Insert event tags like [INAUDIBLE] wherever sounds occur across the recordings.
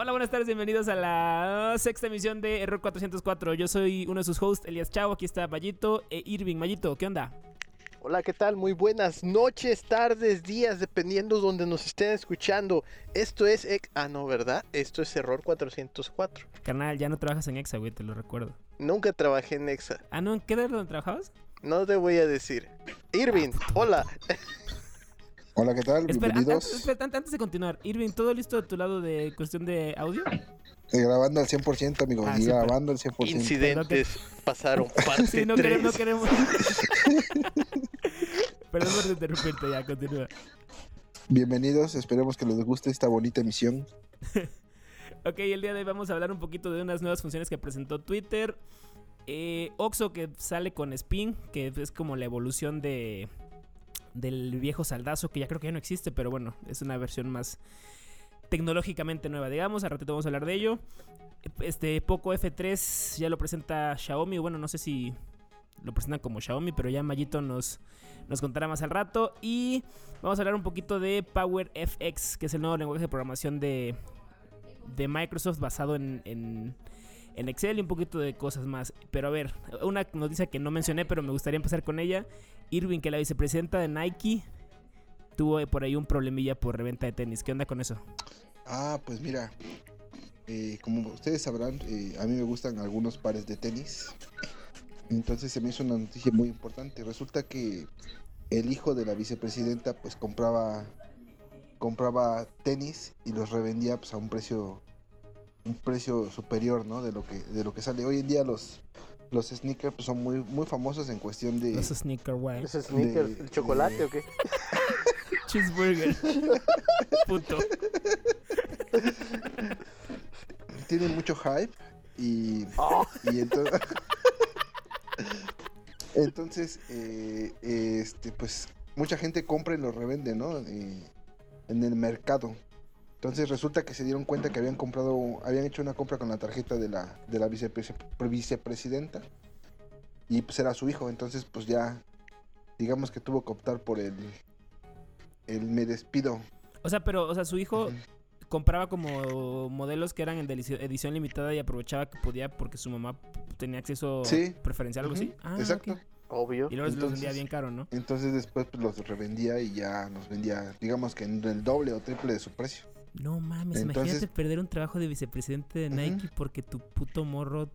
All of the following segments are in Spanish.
Hola, buenas tardes, bienvenidos a la sexta emisión de Error 404. Yo soy uno de sus hosts, Elias Chavo. Aquí está Mayito e Irving. Mayito, ¿qué onda? Hola, ¿qué tal? Muy buenas noches, tardes, días, dependiendo donde nos estén escuchando. Esto es... ex- Ah, no, ¿verdad? Esto es Error 404. Carnal, ya no trabajas en Exa, güey, te lo recuerdo. Nunca trabajé en Exa. Ah, ¿no? ¿En qué era donde trabajabas? No te voy a decir. Irving, hola. [LAUGHS] Hola, ¿qué tal? Espera, Bienvenidos. antes, espera, an- antes de continuar, Irving, ¿todo listo de tu lado de cuestión de audio? Eh, grabando al 100%, amigos. Ah, grabando al 100%. Incidentes pasaron [LAUGHS] parte Sí, no 3. queremos, no queremos. [LAUGHS] Perdón por interrumpirte, ya, continúa. Bienvenidos, esperemos que les guste esta bonita emisión. [LAUGHS] Ok, el día de hoy vamos a hablar un poquito de unas nuevas funciones que presentó Twitter. Eh, Oxo que sale con Spin, que es como la evolución de del viejo saldazo, que ya creo que ya no existe, pero bueno, es una versión más tecnológicamente nueva, digamos. A ratito vamos a hablar de ello. Este Poco F3 ya lo presenta Xiaomi. Bueno, no sé si lo presentan como Xiaomi, pero ya Mayito nos, nos contará más al rato. Y vamos a hablar un poquito de Power FX, que es el nuevo lenguaje de programación de, de Microsoft basado en, en, en Excel y un poquito de cosas más. Pero a ver, una noticia que no mencioné, pero me gustaría empezar con ella. Irving, que la vicepresidenta de Nike, tuvo por ahí un problemilla por reventa de tenis. ¿Qué onda con eso? Ah, pues mira, eh, como ustedes sabrán, eh, a mí me gustan algunos pares de tenis. Entonces se me hizo una noticia muy importante. Resulta que el hijo de la vicepresidenta pues compraba compraba tenis y los revendía pues a un precio un precio superior, ¿no? De lo que de lo que sale hoy en día los los sneakers pues, son muy muy famosos en cuestión de Los sneaker white. ¿Ese sneakers, De- el chocolate o qué? [LAUGHS] [LAUGHS] Cheeseburger. Puto. tienen mucho hype y Oh, Y entonces, [LAUGHS] entonces eh, este, pues mucha gente compra y lo revende, ¿no? Eh, en el mercado. Entonces resulta que se dieron cuenta que habían comprado, habían hecho una compra con la tarjeta de la, de la vicepres- vicepresidenta y pues era su hijo. Entonces pues ya, digamos que tuvo que optar por el, el me despido. O sea, pero, o sea, su hijo compraba como modelos que eran en edición limitada y aprovechaba que podía porque su mamá tenía acceso Sí. preferencial, algo así. Ujú, Ah, Exacto. obvio. Y luego se los vendía bien caro, ¿no? Entonces después pues, los revendía y ya nos vendía, digamos que en el doble o triple de su precio. No mames, Entonces- imagínate perder un trabajo de vicepresidente de. Nike porque tu puto morro.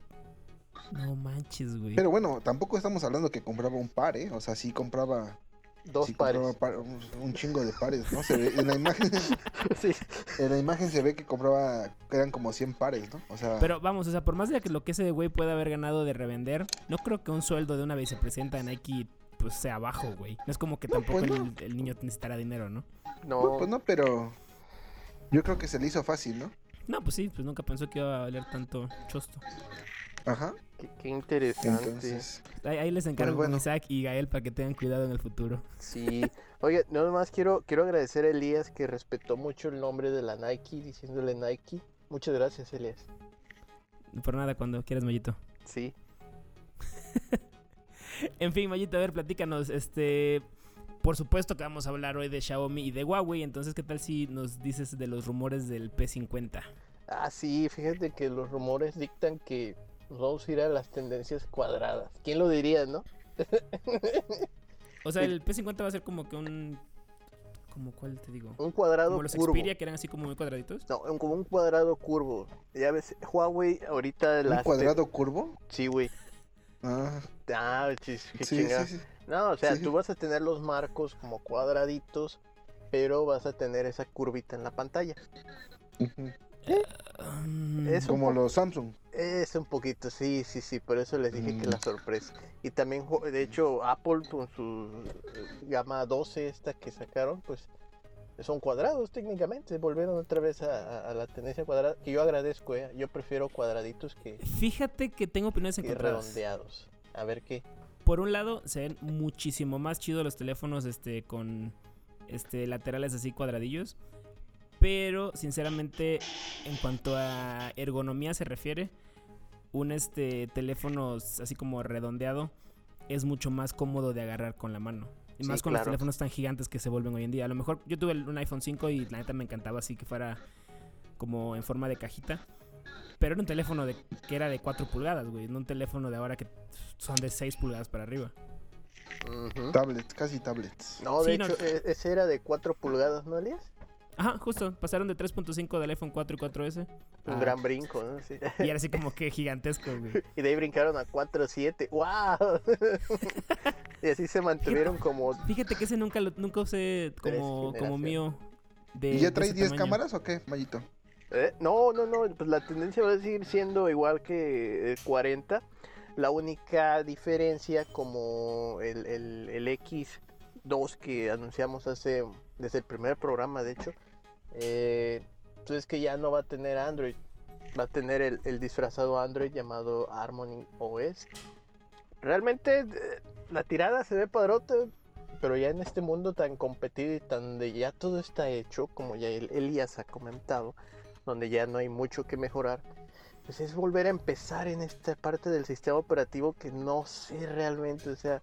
No manches, güey. Pero bueno, tampoco estamos hablando que compraba un par, ¿eh? O sea, sí compraba, Dos sí pares. compraba par- un, un chingo de pares, ¿no? Se ve, en la imagen, [LAUGHS] Sí. en la imagen se ve que compraba, eran como 100 pares, ¿no? O sea, Pero vamos, o sea, por más de que lo que ese güey pueda haber ganado de revender, no creo que un sueldo de una vicepresidenta de Nike pues sea bajo, güey. No es como que No, tampoco pues el, el niño necesitará dinero, ¿no? no, No, pues no, pero yo creo que se le hizo fácil, ¿no? No, pues sí, pues nunca pensó que iba a valer tanto chosto. Ajá. qué, qué interesante. Entonces, Ahí, ahí les encargo Pues bueno. con Isaac y Gael para que tengan cuidado en el futuro. Sí. Oye, nada más quiero, quiero agradecer a Elías que respetó mucho el nombre de la Nike, diciéndole Nike. Muchas gracias, Elías. Por nada, cuando quieras, Mayito. Sí. [LAUGHS] En fin, Mayito, a ver, platícanos. Este. Por supuesto que vamos a hablar hoy de Xiaomi y de Huawei. Entonces, ¿qué tal si nos dices de los rumores del P50? Ah, sí, fíjate que los rumores dictan que vamos a ir a las tendencias cuadradas. ¿Quién lo diría, no? O sea, el P50 va a ser como que un. ¿Como cuál te digo? Un cuadrado Como los curvo. Xperia que eran así como muy cuadraditos. No, como un cuadrado curvo. Ya ves, Huawei ahorita ¿un las... cuadrado curvo? Sí, güey. Ah, Ah, chis, qué sí, chingada. sí, sí. No, o sea, Sí. tú vas a tener los marcos como cuadraditos, pero vas a tener esa curvita en la pantalla. Es Como los Samsung. Es un poquito, sí, sí, sí, por eso les dije que Mm. la sorpresa. Y también, de hecho, Apple con su eh, gama 12 esta que sacaron, pues son cuadrados técnicamente, volvieron otra vez a, a- a la tendencia cuadrada, que yo agradezco, ¿eh? yo prefiero cuadraditos que, Fíjate que tengo opiniones que encontradas. redondeados. A ver qué. Por un lado, se ven muchísimo más chidos los teléfonos este, con este, laterales así cuadradillos. Pero, sinceramente, en cuanto a ergonomía se refiere, un este, teléfono así como redondeado es mucho más cómodo de agarrar con la mano. Y Sí, más con los teléfonos tan gigantes que se vuelven hoy en día. A lo mejor yo tuve un iPhone 5 y la neta me encantaba así que fuera como en forma de cajita. Pero era un teléfono de, que era de 4 pulgadas, güey. No un teléfono de ahora que son de 6 pulgadas para arriba. Ujú. Tablets, casi tablets. No, de Sí, no, hecho, e- ese era de 4 pulgadas, ¿no, Elias? Ajá, justo. Pasaron de 3.5 del iPhone 4 y 4S. Un a- gran brinco, ¿no? Sí. Y era así como que gigantesco, güey. [LAUGHS] Y de ahí brincaron a 4.7. ¡Wow! [LAUGHS] y así se mantuvieron como... Fíjate que ese nunca lo, nunca usé como, como mío. De, ¿Y ya de trae ese 10 tamaño. cámaras o qué, Mayito? ¿Eh? No, no, no, pues la tendencia va a seguir siendo igual que el 40. La única diferencia como el, el, el X2 que anunciamos hace desde el primer programa, de hecho, eh, pues es que ya no va a tener Android. Va a tener el, el disfrazado Android llamado Harmony OS. Realmente eh, la tirada se ve padrota, pero ya en este mundo tan competido y tan de ya todo está hecho, como ya el Elías ha comentado, donde ya no hay mucho que mejorar, pues es volver a empezar en esta parte del sistema operativo que no sé realmente, o sea,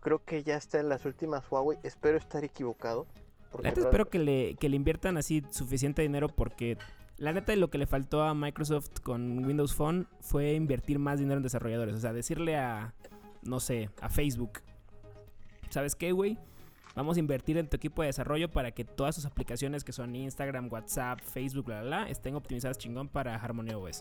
creo que ya está en las últimas Huawei, espero estar equivocado. porque La neta real- espero que le, que le inviertan así suficiente dinero porque la neta lo que le faltó a Microsoft con Windows Phone fue invertir más dinero en desarrolladores. O sea, decirle a, no sé, a Facebook, ¿sabes qué, güey? Vamos a invertir en tu equipo de desarrollo para que todas sus aplicaciones que son Instagram, WhatsApp, Facebook, bla, bla, bla, estén optimizadas chingón para Harmony OS.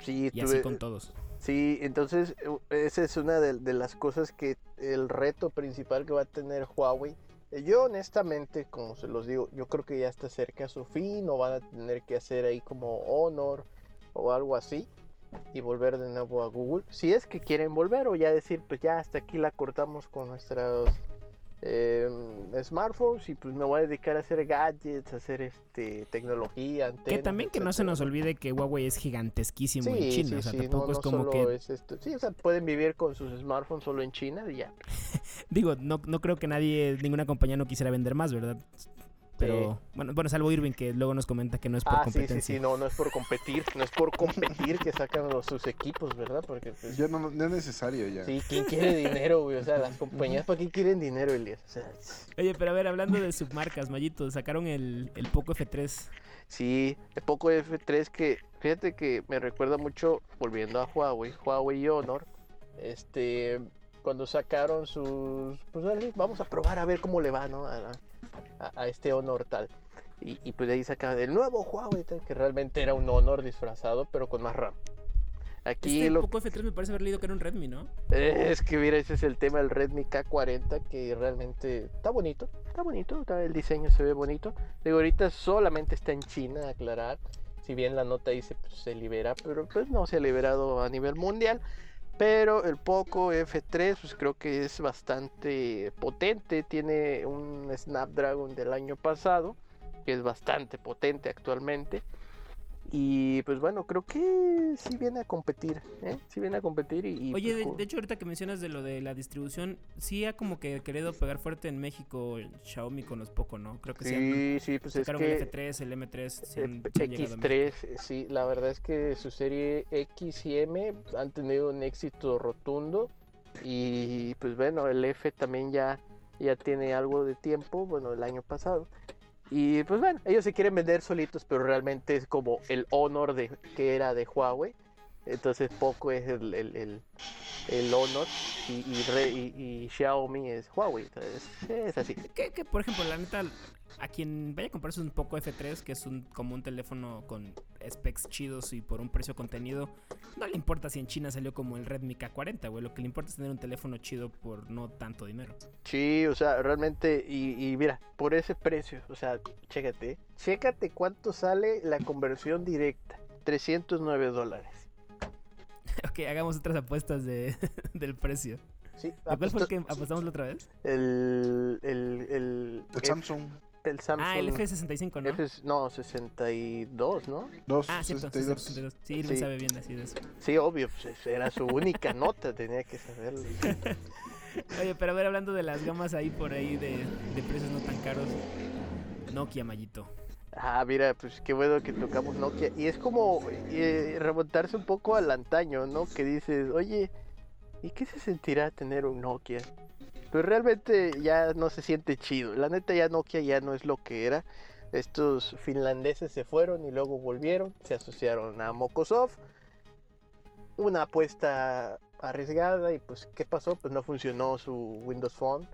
sí, Y tuve- así con todos. Sí, entonces eh, esa es una de, de las cosas que el reto principal que va a tener Huawei. Eh, Yo honestamente, como se los digo, yo creo que ya está cerca a su fin o van a tener que hacer ahí como Honor o algo así y volver de nuevo a Google. Si es que quieren volver o ya decir, pues ya hasta aquí la cortamos con nuestros eh, smartphones y pues me voy a dedicar a hacer gadgets, a hacer este tecnología, Que también que no se nos olvide que Huawei es gigantesquísimo en China. sí, o sea, sí, tampoco no, es como que es esto. Sí, o sea, pueden vivir con sus smartphones solo en China y ya. [LAUGHS] Digo, no, no creo que nadie, ninguna compañía no quisiera vender más, ¿verdad? Pero, bueno, bueno, salvo Irving, que luego nos comenta que no es por Ah, sí, sí, sí, no, no es por competir, no es por competir que sacan los, sus equipos, ¿verdad? Porque, pues, Ya no, no es necesario ya. sí, ¿quién quiere dinero, güey? O sea, las [LAUGHS] compañías, ¿para qué quieren dinero, Elias? O sea, Oye, pero a ver, hablando de submarcas, Mayito, sacaron el, el Poco F3. sí, el Poco F3 que, fíjate que me recuerda mucho, volviendo a Huawei, Huawei y Honor, este, cuando sacaron sus, pues dale, vamos a probar a ver cómo le va, ¿no? A, la- a- a este Honor tal. Y, y pues de ahí sacaban el nuevo Huawei, tal, que realmente era un Honor disfrazado, pero con más RAM. Aquí Este lo Poco F3 me parece haber leído que era un Redmi, ¿no? Eh, Es que mira, ese es el tema del Redmi K40 que realmente está bonito, está bonito, está- el diseño se ve bonito. Digo, ahorita solamente está en China, aclarar. Si bien la nota dice pues, se libera, pero pues no se ha liberado a nivel mundial. Pero el Poco F3 pues creo que es bastante potente, tiene un Snapdragon del año pasado, que es bastante potente actualmente. Y pues bueno, creo que sí viene a competir, ¿eh? Sí viene a competir y... y, Oye, pues, de, de hecho, ahorita que mencionas de lo de la distribución, sí ha como que querido pegar fuerte en México el Xiaomi con los Poco, ¿no? Creo que sí. han- Sí, sí, pues es que el F3, el M3, sí han- eh, sí han llegado a México. X3, eh, sí, la verdad es que su serie X y M han tenido un éxito rotundo y pues bueno, el F también ya, ya tiene algo de tiempo, bueno, el año pasado. Y pues bueno, ellos se quieren vender solitos, pero realmente es como el honor de que era de Huawei. Entonces poco es el, el, el, el honor y, y, re- y- y Xiaomi es Huawei. Entonces es así. Que, que, por ejemplo, la neta, a quien vaya a comprarse un Poco F3, que es un, como un teléfono con specs chidos y por un precio contenido, no le importa si en China salió como el Redmi K40, güey. Lo que le importa es tener un teléfono chido por no tanto dinero. Sí, o sea, realmente, y, y mira, por ese precio, o sea, chécate, chécate cuánto sale la conversión directa, 309 dólares. [LAUGHS] ok, hagamos otras apuestas de, [LAUGHS] del precio. Sí, ¿A ¿Cuál fue el que apostamos la otra vez? el, el, el, El F- Samsung el Samsung. Ah, el F65, ¿no? F- no, 62, ¿no? Ah, cierto, sí, 262. 62. Sí, Irving Sí. sabe bien así de eso. Sí, obvio, pues era su única [LAUGHS] nota, tenía que saberlo. Oye, pero a ver, hablando de las gamas ahí por ahí de, de precios no tan caros. Nokia, Mayito. Ah, mira, pues qué bueno que tocamos Nokia. Y es como eh, remontarse un poco al antaño, ¿no? Que dices, oye, ¿y qué se sentirá tener un Nokia? Pues realmente ya no se siente chido. La neta ya Nokia ya no es lo que era. Estos finlandeses se fueron y luego volvieron, se asociaron a Mokosoft. Una apuesta arriesgada y pues ¿qué pasó? Pues no funcionó su Windows Phone.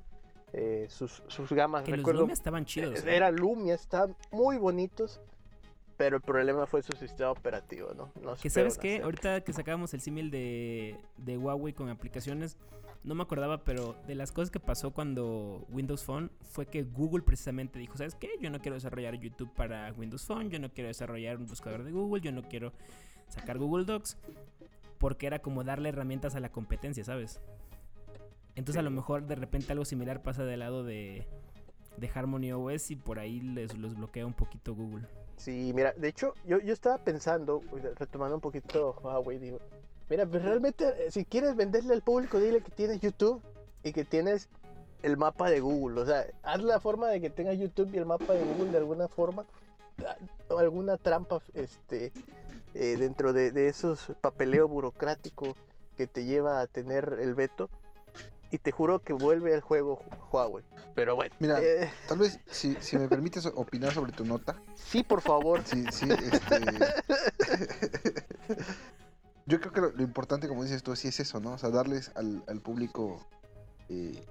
Eh, sus, sus gamas, Que los Lumia estaban chidos. eh, era Lumia, estaban muy bonitos, pero el problema fue su sistema operativo, ¿no? no Que sabes qué, hacer. ahorita que sacábamos el símil de, de Huawei con aplicaciones, no me acordaba, pero de las cosas que pasó cuando Windows Phone fue que Google precisamente dijo, ¿sabes qué? Yo no quiero desarrollar YouTube para Windows Phone, yo no quiero desarrollar un buscador de Google, yo no quiero sacar Google Docs, porque era como darle herramientas a la competencia, ¿sabes? Entonces a lo mejor de repente algo similar pasa del lado de, de Harmony OS y por ahí les los bloquea un poquito Google. Sí, mira, de hecho, yo, yo estaba pensando, retomando un poquito Huawei, digo, mira, pues realmente, eh, si quieres venderle al público, dile que tienes YouTube y que tienes el mapa de Google. O sea, haz la forma de que tengas YouTube y el mapa de Google de alguna forma, ah, o alguna trampa este, eh, dentro de, de esos papeleo burocrático que te lleva a tener el veto. Y te juro que vuelve al juego Huawei. Pero bueno, Mira. eh, Tal vez, si, si me permites opinar sobre tu nota, sí, por favor. sí, sí, este... Yo creo que lo, lo importante, como dices tú, sí es eso, ¿no? O sea, darles al, al público eh,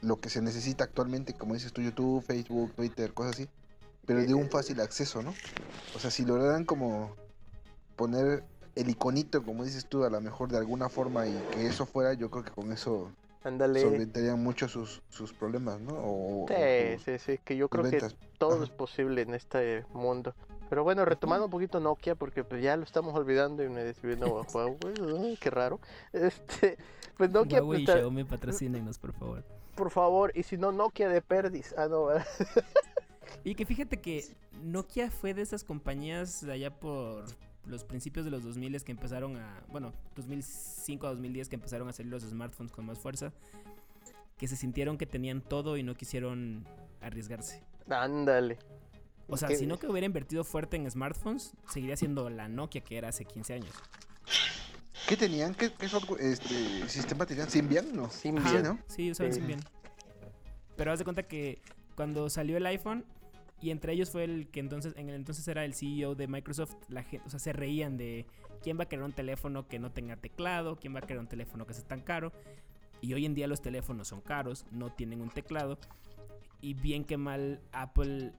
lo que se necesita actualmente, como dices tú, YouTube, Facebook, Twitter, cosas así, pero de un fácil acceso, ¿no? O sea, si lograran como poner el iconito, como dices tú, a lo mejor de alguna forma y que eso fuera, yo creo que con eso Ándale. solventarían mucho sus, sus problemas, ¿no? O, o Sí, sí, sí, que yo creo que todo Ajá. es posible en este mundo. Pero bueno, retomando un poquito Nokia, porque pues ya lo estamos olvidando y me desviando a Huawei, qué raro. Este, pues Nokia, Huawei y pues, Xiaomi patrocínenos, por favor. por favor, y si no, Nokia de Perdis. Ah, no, ¿verdad? Y que fíjate que Nokia fue de esas compañías de allá por los principios de los 2000 que empezaron a, bueno, 2005 a 2010 que empezaron a salir los smartphones con más fuerza, que se sintieron que tenían todo y no quisieron arriesgarse. ándale. O sea, si no que hubiera invertido fuerte en smartphones, seguiría siendo la Nokia que era hace 15 años. ¿Qué tenían? ¿Qué, qué software- este, sistema tenían? ¿Symbian? No. Symbian. ¿no? Sí, usaban. Symbian. Pero haz de cuenta que cuando salió el iPhone, y entre ellos fue el que entonces, en el entonces era el CEO de Microsoft, la gente, o sea, se reían de quién va a querer un teléfono que no tenga teclado, quién va a querer un teléfono que sea tan caro. Y hoy en día los teléfonos son caros, no tienen un teclado. Y bien que mal, Apple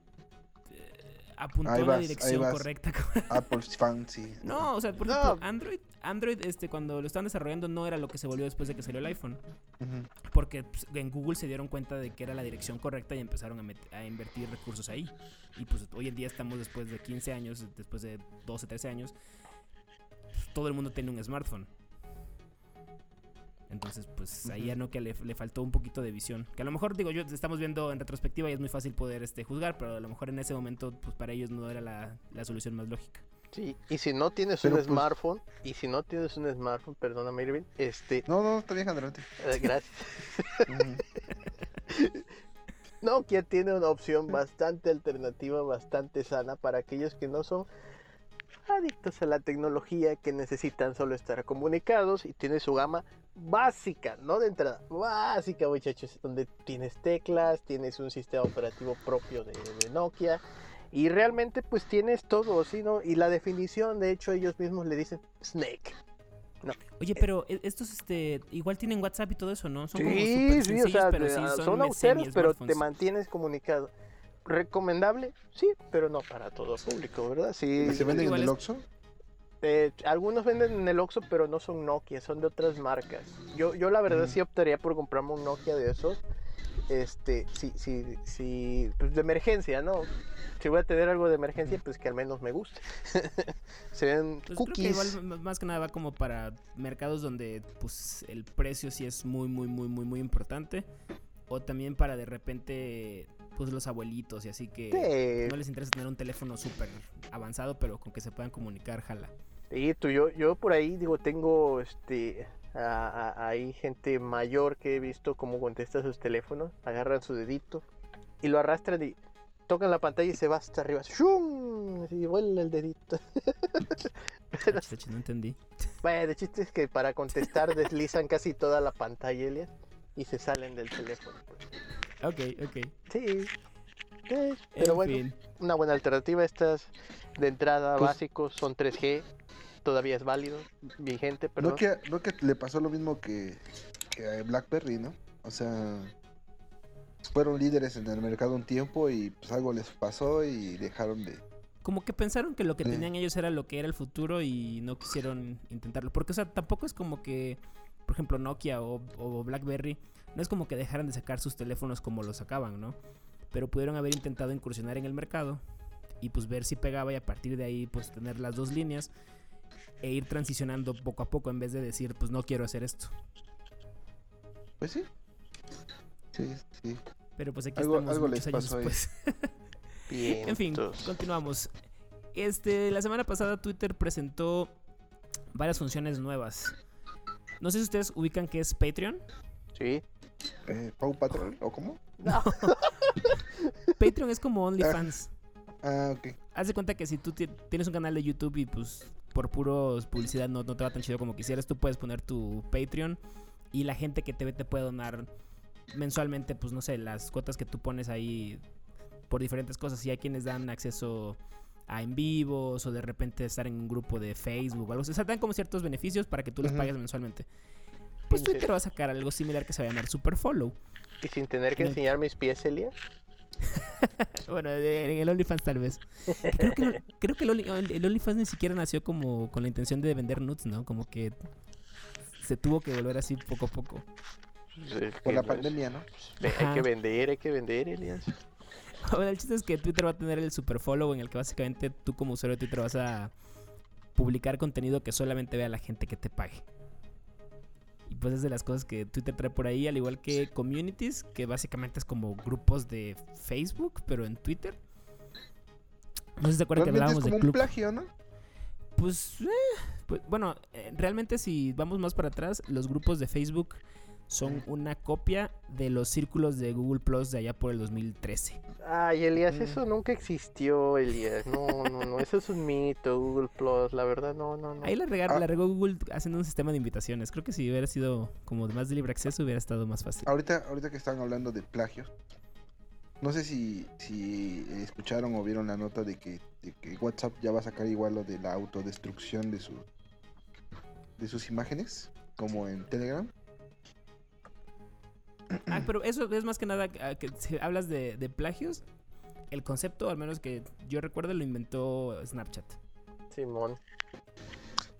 eh, apuntó la vas, ahí dirección correcta. Apple Fancy. [LAUGHS] No, o sea, por No. ejemplo, Android, Android este, cuando lo estaban desarrollando no era lo que se volvió después de que salió el iPhone. Porque pues, en Google se dieron cuenta de que era la dirección correcta y empezaron a, invertir recursos ahí. Y pues hoy en día estamos después de 15 años, después de 12, 13 años, pues, todo el mundo tiene un smartphone. Entonces, pues ahí a. Nokia le, le faltó un poquito de visión. Que a lo mejor, digo, yo estamos viendo en retrospectiva y es muy fácil poder este, juzgar, pero a lo mejor en ese momento, pues para ellos no era la, la solución más lógica. Sí, y si no tienes Pero, un pues- smartphone, y si no tienes un smartphone, perdóname Irving, este, No, no, está bien, adelante. eh, gracias. [LAUGHS] [LAUGHS] Nokia tiene una opción bastante alternativa, bastante sana para aquellos que no son adictos a la tecnología, que necesitan solo estar comunicados y tiene su gama básica, no de entrada, básica muchachos, donde tienes teclas, tienes un sistema operativo propio de, de Nokia y realmente pues tienes todo, ¿sí, no? Y la definición, de hecho ellos mismos le dicen Snake. Oye, pero e- estos este igual tienen WhatsApp y todo eso, ¿no? Son como Sí, sí, o sea, pero de- sí ah, son, son austeros, pero te mantienes comunicado. ¿Recomendable? Sí, pero no para todo público, ¿verdad? Sí, ¿Y ¿Se venden en el Oxxo? eh, algunos venden en el Oxxo, pero no son Nokia, son de otras marcas. Yo, yo la verdad Ujú. sí optaría por comprarme un Nokia de esos. Este, sí, sí, sí, pues de emergencia, ¿no? Si voy a tener algo de emergencia, pues que al menos me guste. [LAUGHS] Se ven Pues creo que cookies. igual más que nada va como para mercados donde pues el precio sí es muy muy muy muy muy importante o también para de repente pues los abuelitos y así que Sí. no les interesa tener un teléfono súper avanzado pero con que se puedan comunicar jala. Sí, tú, yo, yo por ahí digo, tengo este a- a- hay gente mayor que he visto cómo contesta sus teléfonos, agarran su dedito y lo arrastran y tocan la pantalla y se va hasta arriba. ¡Shum! Y vuela el dedito. [LAUGHS] Pero, ach, no entendí. bueno, el chiste es que para contestar deslizan casi toda la pantalla, Elias, y se salen del teléfono. pues. Ok, ok. Sí. Sí, pero En bueno, fin. una buena alternativa. Estas de entrada Pues- básicos son 3G, todavía es válido, vigente, perdón. No que, no que le pasó lo mismo que, que a BlackBerry, ¿no? O sea, fueron líderes en el mercado un tiempo y pues algo les pasó y dejaron de... Como que pensaron que lo que Sí. tenían ellos era lo que era el futuro y no quisieron intentarlo. Porque, o sea, tampoco es como que, por ejemplo, Nokia o, o BlackBerry, no es como que dejaran de sacar sus teléfonos como los sacaban, ¿no? Pero pudieron haber intentado incursionar en el mercado y pues ver si pegaba y a partir de ahí pues tener las dos líneas e ir transicionando poco a poco en vez de decir pues no quiero hacer esto. Pues sí. Sí, sí. Pero pues aquí Algo- estamos algo muchos les años después. [LAUGHS] Bien, En fin, continuamos. Este, la semana pasada Twitter presentó varias funciones nuevas. No sé si ustedes ubican qué es Patreon. sí. Eh, ¿Pau Patrol o cómo? No. [LAUGHS] Patreon es como OnlyFans. Ah, ok. Haz de cuenta que si tú ti- tienes un canal de YouTube y pues por puro publicidad no, no te va tan chido como quisieras, tú puedes poner tu Patreon y la gente que te ve te puede donar mensualmente, pues no sé, las cuotas que tú pones ahí por diferentes cosas. Y hay quienes dan acceso a en vivos o de repente estar en un grupo de Facebook o algo así. O sea, dan como ciertos beneficios para que tú les Ujú. pagues mensualmente. Pues. Twitter va a sacar algo similar que se va a llamar Super Follow. Y sin tener que En el- enseñar mis pies, Elías. [LAUGHS] Bueno, en el OnlyFans tal vez. Creo que, el- creo que el, Only- el OnlyFans ni siquiera nació como con la intención de vender nudes, ¿no? Como que se tuvo que volver así poco a poco. Pues, Por la pandemia, ¿no? Hay que vender, hay que vender, Elías. Bueno, el chiste es que Twitter va a tener el super follow en el que básicamente tú como usuario de Twitter vas a publicar contenido que solamente vea la gente que te pague. Y pues es de las cosas que Twitter trae por ahí, al igual que communities, que básicamente es como grupos de Facebook, pero en Twitter. No sé si se acuerdan que es hablábamos como de un club. plagio, ¿no? Pues, eh, pues, bueno, eh, realmente si vamos más para atrás, los grupos de Facebook son una copia de los círculos de Google Plus de allá por el 2013. Ay, Elías, Mm. eso nunca existió, Elías. No, no, no, eso es un mito, Google Plus, la verdad, no, no, no. Ahí la, Ah. la regó Google haciendo un sistema de invitaciones. Creo que si hubiera sido como de más de libre acceso hubiera estado más fácil. Ahorita, ahorita que están hablando de plagio, no sé si, si escucharon o vieron la nota de que, de que WhatsApp ya va a sacar igual lo de la autodestrucción de su de sus imágenes, como en Telegram. Ah, [CLEARS THROAT] pero eso es más que nada ah, que si hablas de, de plagios. El concepto, al menos que yo recuerdo, lo inventó Snapchat. Simón.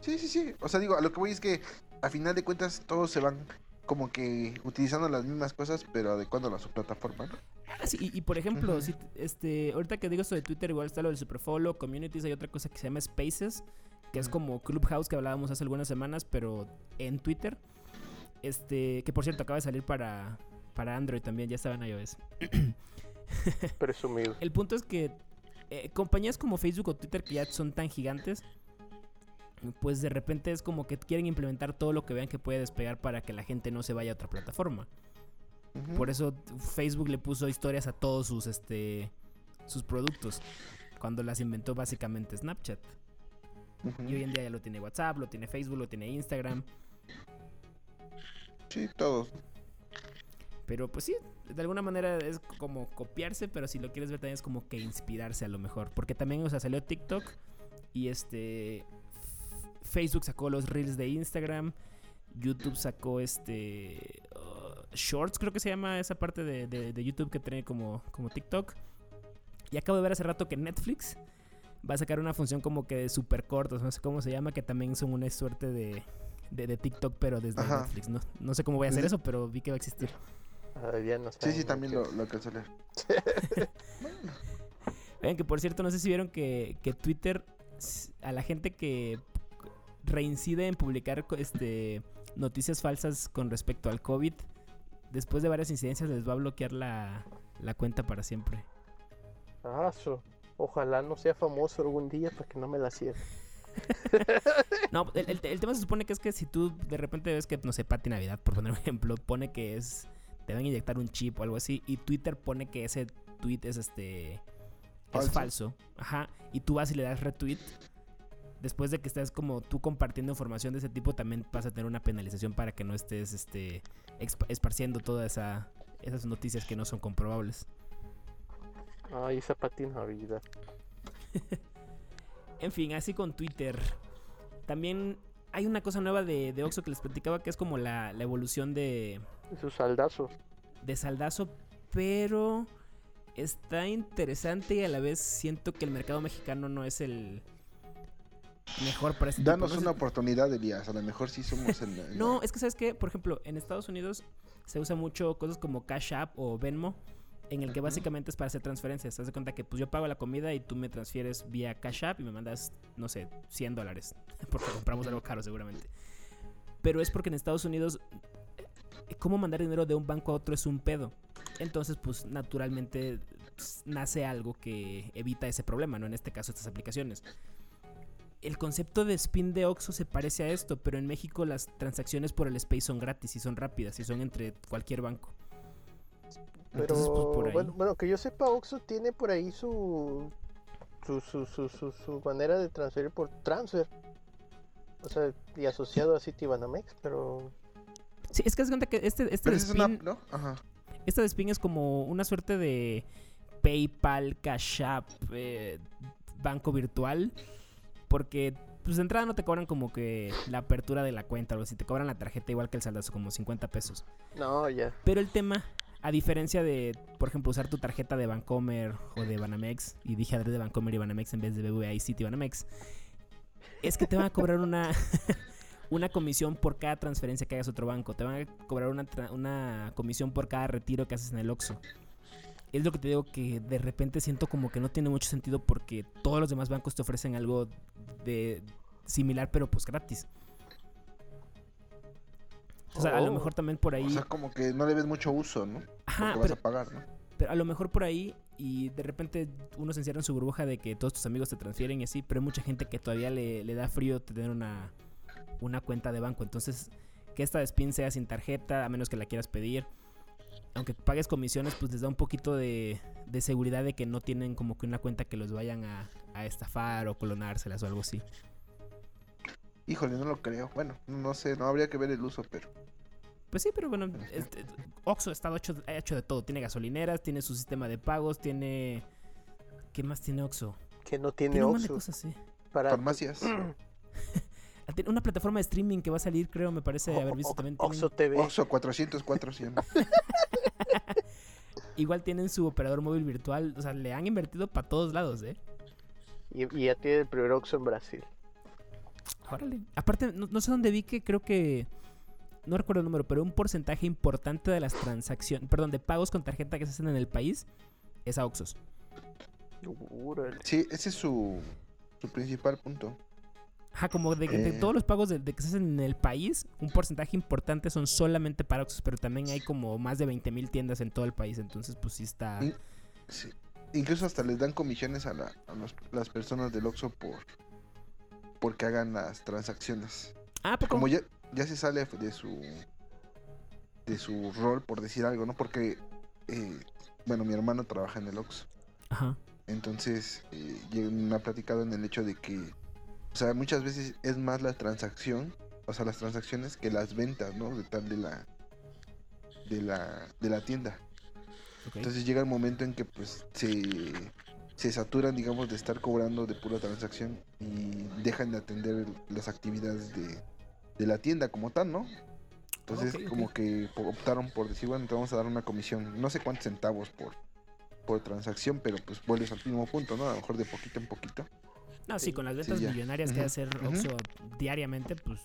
Sí, sí, sí. O sea, digo, a lo que voy es que a final de cuentas todos se van como que utilizando las mismas cosas, pero adecuándolas a su plataforma, ¿no? Ah, sí, y, y por ejemplo, si, este, ahorita que digo esto de Twitter, igual está lo del Superfollow, Communities, hay otra cosa que se llama Spaces, que es como Clubhouse que hablábamos hace algunas semanas, pero en Twitter. Este, que por cierto acaba de salir para, para Android también, ya estaba en iOS. [CLEARS THROAT] Presumido. El punto es que eh, compañías como Facebook o Twitter que ya son tan gigantes, pues de repente es como que quieren implementar todo lo que vean que puede despegar para que la gente no se vaya a otra plataforma. Por eso Facebook le puso historias a todos sus este sus productos cuando las inventó básicamente Snapchat. Y hoy en día ya lo tiene WhatsApp, lo tiene Facebook, lo tiene Instagram. Sí, todos. Pero pues sí, de alguna manera es como copiarse, pero si lo quieres ver también es como que inspirarse a lo mejor. Porque también, o sea, salió TikTok y este Facebook sacó los reels de Instagram, YouTube sacó este uh, Shorts, creo que se llama esa parte de, de- de YouTube que tiene como, como TikTok. Y acabo de ver hace rato que Netflix va a sacar una función como que de super cortos, no sé cómo se llama, que también son una suerte de, de, de TikTok, pero desde Ajá. Netflix. No, no sé cómo voy a hacer eso, pero vi que va a existir. Ah, ya no Sí, sí, también que- lo, lo a leer. [LAUGHS] Oigan, que por cierto, no sé si vieron que, que Twitter a la gente que reincide en publicar este noticias falsas con respecto al COVID, después de varias incidencias les va a bloquear la, la cuenta para siempre. Ah, su- Ojalá no sea famoso algún día para que no me la cierre. [LAUGHS] No, el, el- el tema se supone que es que si tú de repente ves que, no sé, Pati Navidad, por poner un ejemplo, pone que es, te van a inyectar un chip o algo así, y Twitter pone que ese tweet es este, es Falso. ajá, y tú vas y le das retweet, después de que estés como tú compartiendo información de ese tipo, también vas a tener una penalización para que no estés, este, esparciendo todas esa, esas noticias que no son comprobables. Ay, esa patina vida. [LAUGHS] en fin, así con Twitter. También hay una cosa nueva de, de Oxxo que les platicaba que es como la, la evolución de... Su saldazo. De saldazo, pero está interesante y a la vez siento que el mercado mexicano no es el mejor para este Danos tipo. una oportunidad, Elías. A lo mejor sí somos el. [LAUGHS] No, es que sabes que, por ejemplo, en Estados Unidos se usa mucho cosas como Cash App o Venmo, en el que básicamente es para hacer transferencias. Te das de cuenta que pues yo pago la comida y tú me transfieres vía Cash App y me mandas, no sé, 100 dólares, [LAUGHS] porque compramos algo caro seguramente. Pero es porque en Estados Unidos, eh, cómo mandar dinero de un banco a otro es un pedo. Entonces, pues naturalmente pues, nace algo que evita ese problema, ¿no? En este caso, estas aplicaciones. El concepto de spin de Oxxo se parece a esto, pero en México las transacciones por el Space son gratis y son rápidas y son entre cualquier banco. Pero Entonces, pues, por ahí. bueno, bueno, que yo sepa, Oxxo tiene por ahí su su, su, su, su, su manera de transferir por transfer. O sea, y asociado a Citibanamex, pero Sí, es que de cuenta que este, este Pero de esa es una. spin, ¿No? Ajá. este de spin es como una suerte de PayPal, Cash App, eh, banco virtual, porque pues de entrada no te cobran como que la apertura de la cuenta o así, te cobran la tarjeta igual que el saldazo, como 50 pesos. no, ya. Pero el tema, a diferencia de, por ejemplo, usar tu tarjeta de Bancomer o de Banamex, y dije adrede de Bancomer y Banamex en vez de BBVA y City Banamex, es que te van a cobrar una, [LAUGHS] una comisión por cada transferencia que hagas a otro banco. Te van a cobrar una, una comisión por cada retiro que haces en el Oxxo. Es lo que te digo que de repente siento como que no tiene mucho sentido porque todos los demás bancos te ofrecen algo de similar pero pues gratis. O sea, a lo Oh. mejor también por ahí... O sea, como que no le ves mucho uso, ¿no? Ajá, Porque pero, vas a pagar, ¿no? pero a lo mejor por ahí y de repente uno se encierra en su burbuja de que todos tus amigos te transfieren y así, pero hay mucha gente que todavía le, le da frío tener una, una cuenta de banco. Entonces, que esta de spin sea sin tarjeta, a menos que la quieras pedir. Aunque pagues comisiones, pues les da un poquito de, de seguridad de que no tienen como que una cuenta que los vayan a, a estafar o clonárselas o algo así. Híjole, no lo creo. Bueno, no sé, no habría que ver el uso, pero. Pues sí, pero bueno, este, Oxxo está hecho, hecho de todo. Tiene gasolineras, tiene su sistema de pagos, tiene... ¿Qué más tiene Oxxo? Que no tiene Tiene un montón de Oxxo cosas, sí. para Farmacias. [CLEARS THROAT] [CLEARS THROAT] Tiene Una plataforma de streaming que va a salir, creo, me parece haber visto O- también. Oxxo TV. Oxo 404 100. igual tienen su operador móvil virtual. O sea, le han invertido para todos lados, ¿eh? Y, y ya tiene el primer Oxxo en Brasil. Órale. Aparte, no, no sé dónde vi que creo que. No recuerdo el número, pero un porcentaje importante de las transacciones. Perdón, de pagos con tarjeta que se hacen en el país es a Oxxos. Sí, ese es su, su principal punto. Ajá, como de, que Eh. todos los pagos de, de que se hacen en el país, un porcentaje importante son solamente para Oxxos, pero también hay como más de 20 mil tiendas en todo el país, entonces pues sí está... Sí. Incluso hasta les dan comisiones a, la- a los- las personas del Oxxo por porque hagan las transacciones. Ah, ¿poco? Como ya, ya se sale de su de su rol, por decir algo, ¿no? Porque, eh, bueno, mi hermano trabaja en el Oxxo. Ajá. Entonces, eh, me ha platicado en el hecho de que, o sea, muchas veces es más la transacción, o sea, las transacciones que las ventas, ¿no? De tal de la de la de la tienda. Entonces llega el momento en que pues se se saturan, digamos, de estar cobrando de pura transacción y dejan de atender las actividades de, de la tienda como tal, ¿no? Entonces como que optaron por decir, bueno, te vamos a dar una comisión, no sé cuántos centavos por por transacción, pero pues vuelves al mismo punto, ¿no? A lo mejor de poquito en poquito. No, sí, con las ventas millonarias que Ujú, hace ujú. Oxxo diariamente, pues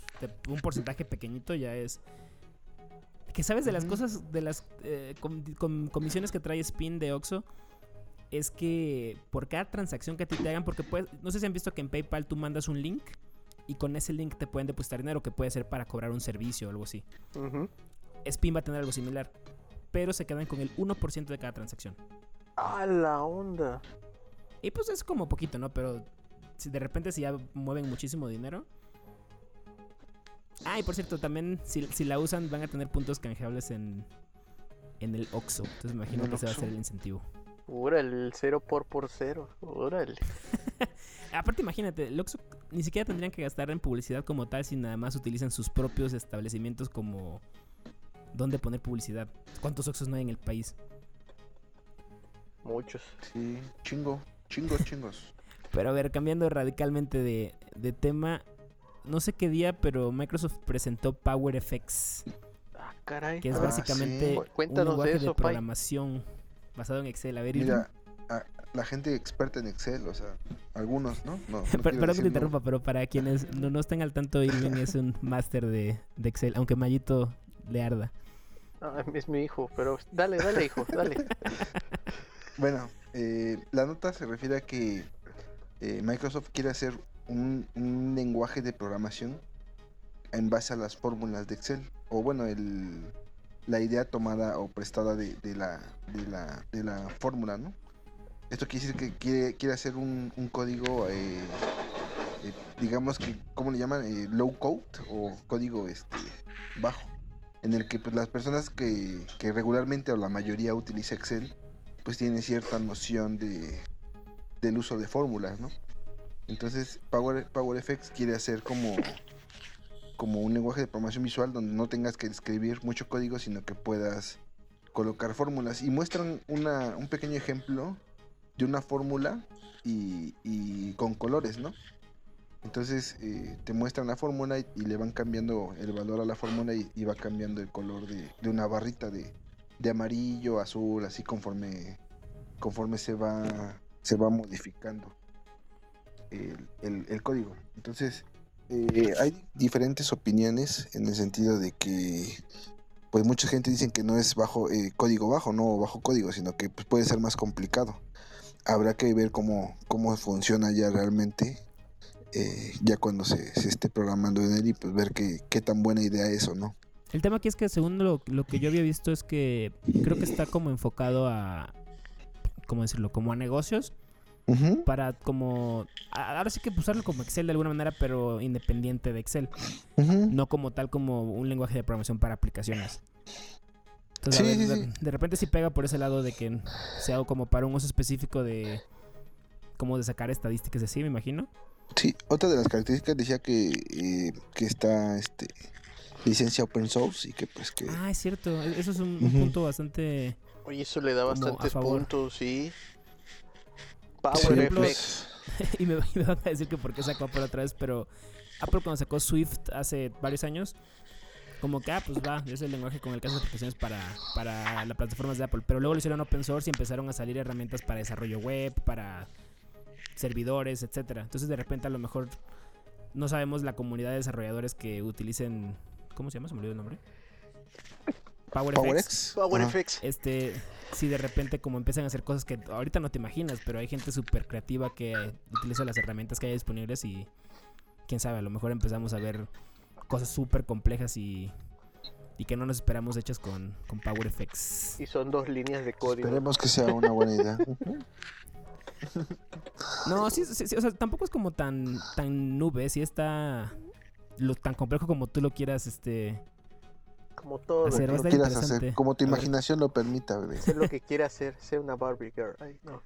un porcentaje pequeñito ya es... Que sabes de las cosas, de las eh, com- com- comisiones que trae Spin de Oxxo, es que por cada transacción que a ti te hagan, porque puedes, no sé si han visto que en PayPal tú mandas un link y con ese link te pueden depositar dinero que puede ser para cobrar un servicio o algo así. Spin va a tener algo similar, pero se quedan con el 1% de cada transacción. Ah, la onda. Y pues es como poquito, ¿no? Pero si de repente si ya mueven muchísimo dinero. Ah, y por cierto, también si, si la usan van a tener puntos canjeables en, en el OXO. Entonces me imagino que ese va a ser Oxxo. el incentivo. Órale, el cero por por cero. Órale. [LAUGHS] Aparte, imagínate, el OXXO ni siquiera tendrían que gastar en publicidad como tal si nada más utilizan sus propios establecimientos como donde poner publicidad. ¿Cuántos Oxxos no hay en el país? Muchos. Sí, chingo, chingos, [LAUGHS] chingos. Pero a ver, cambiando radicalmente de, de tema, no sé qué día, pero Microsoft presentó PowerFX, Ah, caray. que es Ah, básicamente sí. Un cuéntanos de lenguaje de, Pai. Basado en Excel. A ver. Mira, a- la gente experta en Excel, o sea, algunos, ¿no? no, no [LAUGHS] Perdón que te interrumpa, pero para quienes no, no estén al tanto, Irving es un [LAUGHS] máster de, de Excel, aunque Mayito le arda. Ah, es mi hijo, pero dale, dale, hijo, dale. [LAUGHS] Bueno, eh, la nota se refiere a que eh, Microsoft quiere hacer un, un lenguaje de programación en base a las fórmulas de Excel. O bueno, el, la idea tomada o prestada de, la, de, la, de la fórmula, ¿no? Esto quiere decir que quiere, hacer un, código, eh, eh, digamos que, ¿cómo le llaman? Eh, low code o código este, bajo. En el que pues, las personas que, que regularmente o la mayoría utiliza Excel, pues tiene cierta noción de, del uso de fórmulas, ¿no? Entonces Power, PowerFX quiere hacer como, como un lenguaje de programación visual donde no tengas que escribir mucho código, sino que puedas colocar fórmulas. Y muestran una, un pequeño ejemplo de una fórmula y, y con colores, ¿no? Entonces eh, te muestran la fórmula y, le van cambiando el valor a la fórmula y, y va cambiando el color de, de una barrita de, de amarillo, azul, así conforme, conforme se va, se va modificando el, el- el código. Entonces, eh, hay diferentes opiniones en el sentido de que, pues mucha gente dice que no es bajo eh, código bajo, no bajo código, sino que pues, puede ser más complicado. Habrá que ver cómo, cómo funciona ya realmente, eh, ya cuando se, se esté programando en él y pues ver qué, qué tan buena idea es o no. El tema aquí es que según lo, lo que yo había visto es que creo que está como enfocado a, ¿cómo decirlo? Como a negocios Para como, ahora sí que usarlo como Excel de alguna manera, pero independiente de Excel, no como tal como un lenguaje de programación para aplicaciones. Entonces, a Sí, ver, sí, de, sí. de repente sí pega por ese lado de que sea como para un uso específico de, como de sacar estadísticas así, me imagino. Sí, otra de las características decía que, eh, que está este licencia open source y que pues que Ah, es cierto, e- eso es un, punto bastante... Oye, eso le da bastantes puntos, sí. Sí, PowerFX. pues, [LAUGHS] y, me, y me van a decir que por qué sacó Apple otra vez, pero Apple cuando sacó Swift hace varios años, como que, ah, pues va, es el lenguaje con el que hace aplicaciones para, para las plataformas de Apple, pero luego lo hicieron open source y empezaron a salir herramientas para desarrollo web, para servidores, etcétera. Entonces de repente a lo mejor no sabemos la comunidad de desarrolladores que utilicen, ¿cómo se llama? Se me olvidó el nombre. PowerFX. PowerX. PowerFX. Este, si de repente como empiezan a hacer cosas que ahorita no te imaginas, pero hay gente súper creativa que utiliza las herramientas que hay disponibles y quién sabe, a lo mejor empezamos a ver cosas súper complejas y, y que no nos esperamos hechas con, con PowerFX. Y son dos líneas de código. Esperemos que sea una buena idea. [LAUGHS] No, sí, sí, sí, o sea, tampoco es como tan, tan nube, sí está lo tan complejo como tú lo quieras, este... Como todo. Hacer, lo que- quieras hacer, como tu imaginación lo permita, bebé. Sé lo que quiere hacer, sea una Barbie girl. Ay, no.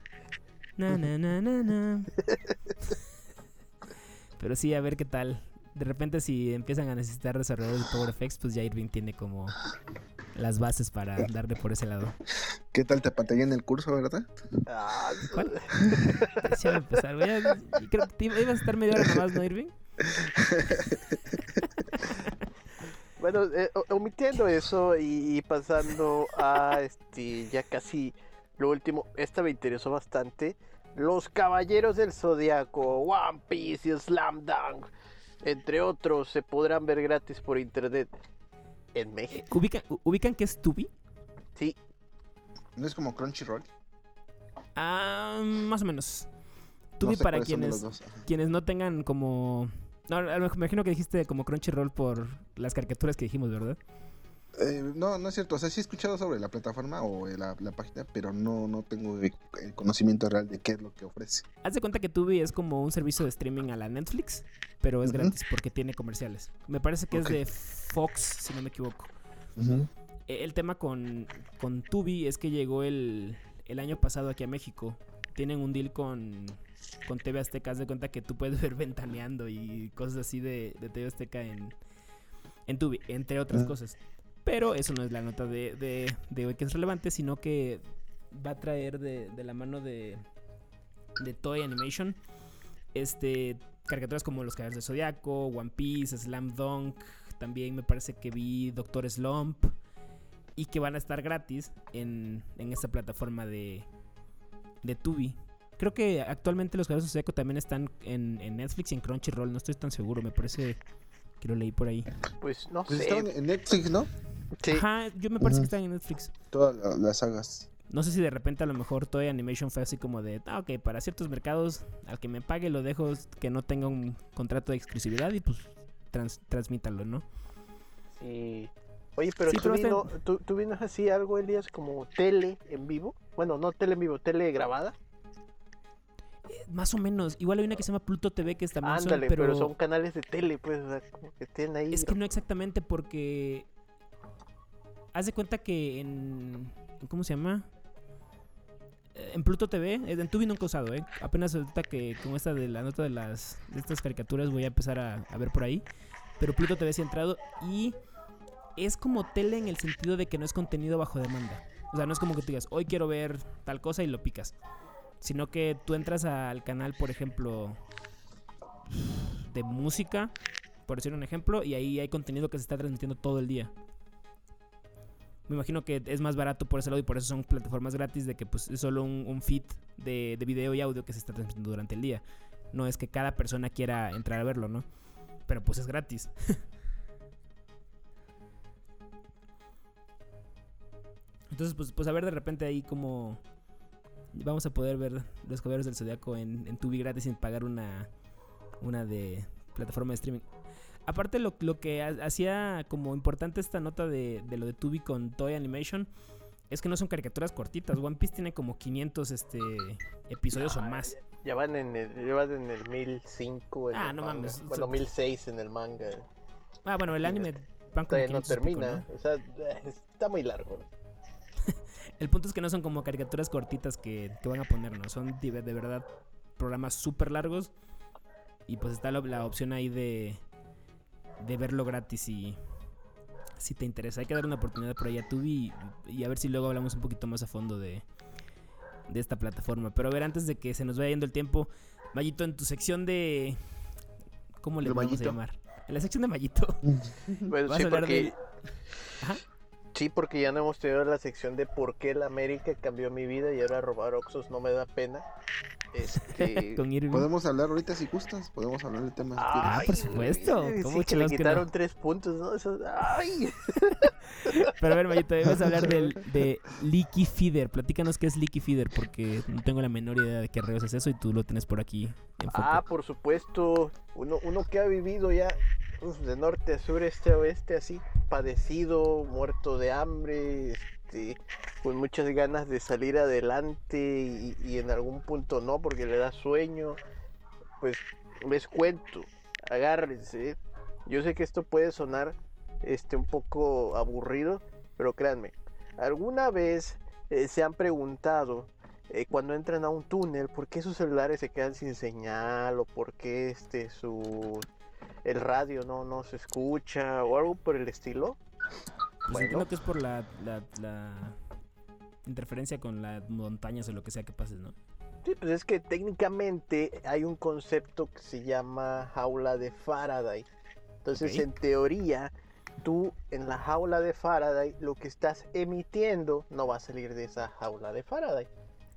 Na, na, na, na, na. Pero sí, a ver qué tal. De repente si empiezan a necesitar desarrolladores de PowerFX, pues ya Irving tiene como las bases para darle por ese lado. ¿Qué tal te pantallé en el curso, verdad? Ah, ¿Cuál? Empezar. Ya- Creo que te iba- ibas a estar media hora nomás, ¿no, Irving? [LAUGHS] Bueno, eh, omitiendo eso y, y pasando a este ya casi lo último, esta me interesó bastante. Los Caballeros del Zodiaco, One Piece y Slam Dunk, entre otros, se podrán ver gratis por internet en México. ¿Ubican, ¿Ubican qué es Tubi? Sí, ¿No es como Crunchyroll? Ah, más o menos. No Tubi sé para quienes, quienes no tengan como... No, me imagino que dijiste como Crunchyroll por las caricaturas que dijimos, ¿verdad? Eh, no, no es cierto. O sea, sí he escuchado sobre la plataforma o eh, la, la página, pero no, no tengo el conocimiento real de qué es lo que ofrece. Haz de cuenta que Tubi es como un servicio de streaming a la Netflix, pero es gratis porque tiene comerciales. Me parece que es de Fox, si no me equivoco. Eh, El tema con, con Tubi es que llegó el, el año pasado aquí a México. Tienen un deal con, con TV Azteca. Haz de cuenta que tú puedes [LAUGHS] ver ventaneando y cosas así de, de TV Azteca en, en Tubi, entre otras Ah. cosas. Pero eso no es la nota de, de, de hoy que es relevante, sino que va a traer de, de la mano de, de Toy Animation. Este, caricaturas como Los Caballeros de Zodiaco, One Piece, Slam Dunk. También me parece que vi Doctor Slump. Y que van a estar gratis en, en esta plataforma de, de Tubi. Creo que actualmente Los Caballeros de Zodiaco también están en, en Netflix y en Crunchyroll. No estoy tan seguro, me parece que lo leí por ahí. Pues no Pues sé. estaban en Netflix, ¿no? Sí. Ajá, yo me parece que están en Netflix. Todas la- las sagas. No sé si de repente a lo mejor Toy Animation fue así como de, ah, ok, para ciertos mercados, al que me pague lo dejo que no tenga un contrato de exclusividad y pues trans- transmítalo, ¿no? Sí. Oye, pero Sí, tú, pero vino, tú, tú vienes así algo, Elías, como tele en vivo. Bueno, no tele en vivo, tele grabada. Eh, más o menos, igual hay una que se llama Pluto TV que es también son, Ándale, pero, pero... son canales de tele, pues, o sea, como que ahí. es que no exactamente porque haz de cuenta que en, en- ¿cómo se llama? Eh, En Pluto TV, eh, en Tubi nunca he usado, ¿eh? Apenas ahorita que con esta de la nota de las de estas caricaturas voy a empezar a, a ver por ahí. Pero Pluto TV sí ha entrado y es como tele en el sentido de que no es contenido bajo demanda. O sea, no es como que tú digas, hoy quiero ver tal cosa y lo picas. Sino que tú entras al canal, por ejemplo, de música, por decir un ejemplo, y ahí hay contenido que se está transmitiendo todo el día. Me imagino que es más barato por ese lado y por eso son plataformas gratis de que pues es solo un, feed de, de video y audio que se está transmitiendo durante el día. No es que cada persona quiera entrar a verlo, ¿no? Pero pues es gratis. [LAUGHS] Entonces, pues, pues a ver de repente ahí como vamos a poder ver los caballeros del zodiaco en, en Tubi gratis sin pagar una, una de plataforma de streaming. Aparte lo, lo que ha- hacía como importante esta nota de, de lo de Tubi con Toy Animation es que no son caricaturas cortitas. One Piece tiene como 500 este, episodios o más. Ya van en el, ya van en el 1005. En Ah, el no manga. mames. Bueno, 1006 en el manga. Ah, bueno, el anime van no 500 y pico, termina. ¿no? O sea, [LAUGHS] está muy largo. El punto es que no son como caricaturas cortitas que, que van a poner, ¿no? Son de, de verdad programas súper largos. Y pues está la, la opción ahí de, de verlo gratis y si te interesa. Hay que dar una oportunidad por ahí a Tubi y, y a ver si luego hablamos un poquito más a fondo de, de esta plataforma. Pero a ver, antes de que se nos vaya yendo el tiempo, Mayito, en tu sección de... ¿Cómo le ¿De vamos a llamar? En la sección de Mayito. Bueno, [LAUGHS] Vas sí, a hablar porque, Ajá. Sí, porque ya no hemos tenido la sección de por qué la América cambió mi vida y ahora robar Oxos no me da pena. Este. [LAUGHS] Con Irving. Podemos hablar ahorita si gustas, podemos hablar del tema. Ah, por supuesto. sí, ¿Cómo que le chingados que no? quitaron tres puntos, ¿no? Eso- ¡Ay! [LAUGHS] Pero a ver, Mayito, vamos a [LAUGHS] hablar del, de Leaky Feeder. Platícanos qué es Leaky Feeder, porque no tengo la menor idea de qué reos es eso y tú lo tienes por aquí en. Ah, por supuesto. Uno, uno que ha vivido ya uf, de norte a sur, este a oeste, así, padecido, muerto de hambre, este, con muchas ganas de salir adelante y, en algún punto no, porque le da sueño. Pues les cuento, agárrense. Yo sé que esto puede sonar este, un poco aburrido, pero créanme, ¿alguna vez eh, se han preguntado eh, cuando entran a un túnel, ¿por qué sus celulares se quedan sin señal? ¿O por qué este, su, el radio no, no se escucha? ¿O algo por el estilo? Pues bueno. entiendo que es por la, la, la interferencia con las montañas o lo que sea que pases, ¿no? Sí, pues es que técnicamente hay un concepto que se llama jaula de Faraday. Entonces, Ok. en teoría, tú en la jaula de Faraday, lo que estás emitiendo no va a salir de esa jaula de Faraday.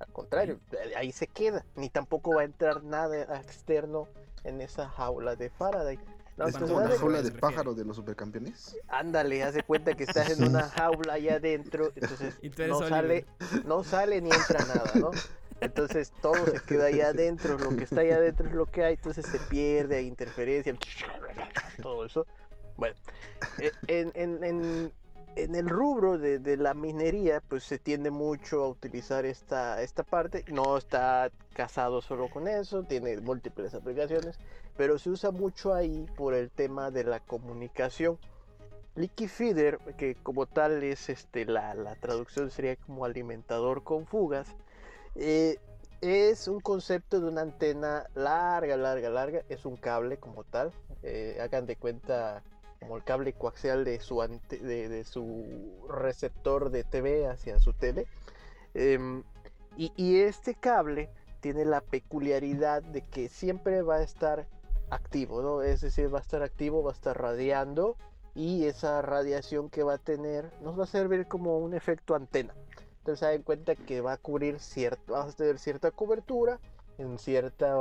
Al contrario, eh, ahí se queda. Ni tampoco va a entrar nada externo en esa jaula de Faraday. La es como una jaula de pájaro de los supercampeones. Ándale, haz de cuenta que estás en una [LAUGHS] jaula allá adentro, entonces no Oliver. sale, no sale ni entra nada, ¿no? Entonces todo se queda ahí adentro, lo que está ahí adentro es lo que hay, entonces se pierde, hay interferencia, [LAUGHS] todo eso. Bueno, eh, en, en- en- en el rubro de, de la minería, pues se tiende mucho a utilizar esta, esta parte, no está casado solo con eso, tiene múltiples aplicaciones, pero se usa mucho ahí por el tema de la comunicación. Leaky feeder, que como tal es este, la, la traducción sería como alimentador con fugas, eh, es un concepto de una antena larga, larga, larga, es un cable como tal, eh, hagan de cuenta como el cable coaxial de su, ante- de, de su receptor de TV hacia su tele. Em, y, y este cable tiene la peculiaridad de que siempre va a estar activo, ¿no? Es decir, va a estar activo, va a estar radiando y esa radiación que va a tener nos va a servir como un efecto antena. Entonces se en cuenta que va a cubrir cierto, va a tener cierta cobertura en cierta,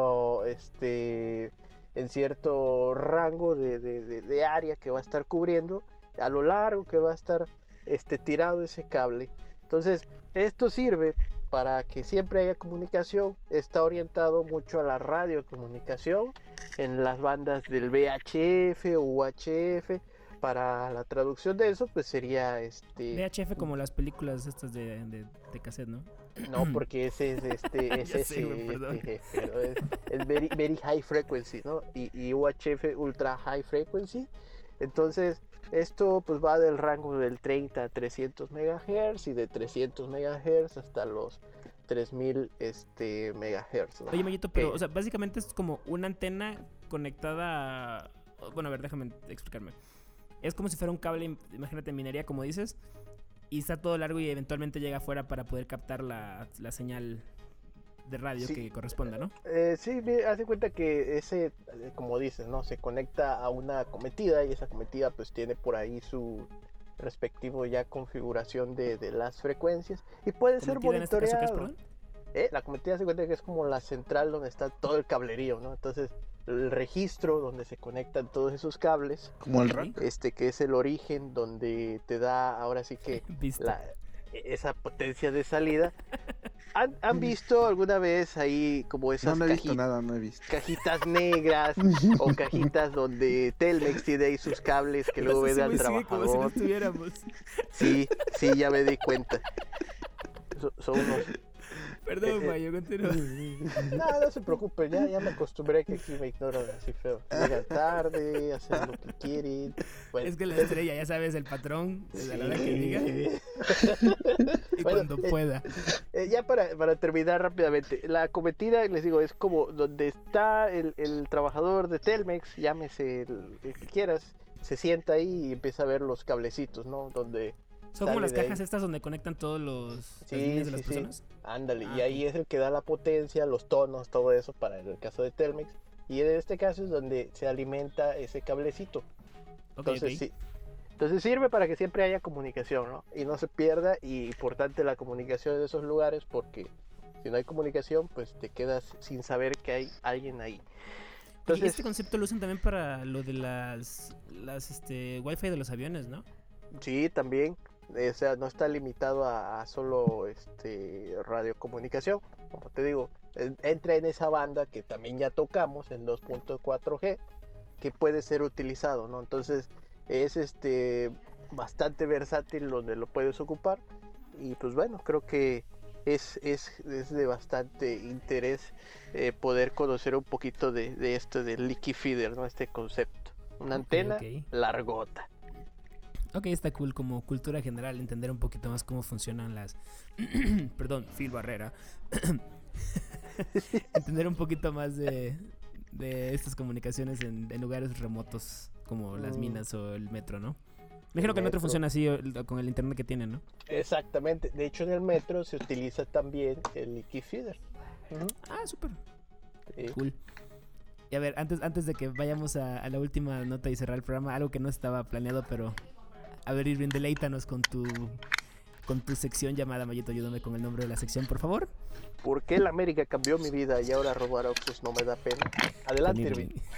este, en cierto rango de, de, de, área que va a estar cubriendo, a lo largo que va a estar este, tirado ese cable. Entonces esto sirve para que siempre haya comunicación, está orientado mucho a la radiocomunicación en las bandas del VHF o UHF. Para la traducción de eso, pues sería este. VHF como las películas estas de, de, de cassette, ¿no? No, porque ese es este, [LAUGHS] ese es, [LAUGHS] este, es, es very, very, high frequency, ¿no? Y, y UHF ultra high frequency. Entonces, esto pues va del rango del 30 a 300 MHz y de 300 MHz hasta los 3000 este, MHz. Oye, Mayito, pero o sea, básicamente es como una antena conectada a... Bueno, a ver, déjame explicarme. Es como si fuera un cable, imagínate, minería, como dices, y está todo largo y eventualmente llega afuera para poder captar la, la señal de radio que corresponda, ¿no? Eh, sí, hace cuenta que ese, como dices, ¿no? Se conecta a una cometida y esa cometida pues tiene por ahí su respectivo ya configuración de, de las frecuencias y puede ser este monitoreado. eh, la cometida se cuenta que es como la central donde está todo el cablerío, ¿no? Entonces el registro donde se conectan todos esos cables. Como el rack. Este que es el origen donde te da ahora sí que [LAUGHS] la, esa potencia de salida. [LAUGHS] ¿Han, ¿Han, visto alguna vez ahí como esas no, no he visto nada, no he visto. cajitas negras [LAUGHS] o cajitas donde Telmex tiene ahí sus cables que luego ve al trabajador? Como si no sí, sí, ya me di cuenta. So, son unos Perdón, Mayo, continúa. [LAUGHS] No, no se preocupe, ya, ya me acostumbré que aquí me ignoran así feo. Llegan tarde, hacen lo que quieren. Bueno, es que la estrella, ya sabes, el patrón, desde la hora que diga. [LAUGHS] y bueno, cuando eh, pueda. Eh, ya para, para terminar rápidamente, la cometida, les digo, es como donde está el, el trabajador de Telmex, llámese el, el, que quieras, se sienta ahí y empieza a ver los cablecitos, ¿no? Donde son como las cajas estas donde conectan todos los sí, de sí, las sí. personas. Ándale, Ah, y ahí ok. es el que da la potencia, los tonos, todo eso para el caso de Telmex. Y en este caso es donde se alimenta ese cablecito. Entonces sí. Entonces sirve para que siempre haya comunicación, ¿no? Y no se pierda. Y importante la comunicación en esos lugares porque si no hay comunicación, pues te quedas sin saber que hay alguien ahí. Oye, Entonces, este concepto lo usan también para lo de las, las este, wifi de los aviones, ¿no? Sí, también. Eh, O sea, no está limitado a, a solo este radiocomunicación. Como te digo, en- entra en esa banda que también ya tocamos, en 2.4G, que puede ser utilizado, ¿no? Entonces, es este bastante versátil donde lo puedes ocupar. Y pues bueno, creo que es, es, es de bastante interés eh, poder conocer un poquito de, de esto del leaky feeder, ¿no? Este concepto. Una antena largota. Ok, está cool como cultura general entender un poquito más cómo funcionan las... [CLEARS THROAT] Perdón, Phil Barrera. [LAUGHS] entender un poquito más de, de estas comunicaciones en, en lugares remotos como las Mm. minas o el metro, ¿no? Me imagino que el metro funciona así con el internet que tiene, ¿no? Exactamente. De hecho, en el metro se utiliza también el leaky feeder. Ah, súper. Sí. Cool. Y a ver, antes, antes de que vayamos a, a la última nota y cerrar el programa, algo que no estaba planeado, pero a ver, Irving, deleítanos con tu con tu sección llamada Mayito, ayúdame con el nombre de la sección, por favor. ¿Por qué el América cambió mi vida y ahora robar Oxus no me da pena? Adelante, Irving. Irving. [LAUGHS]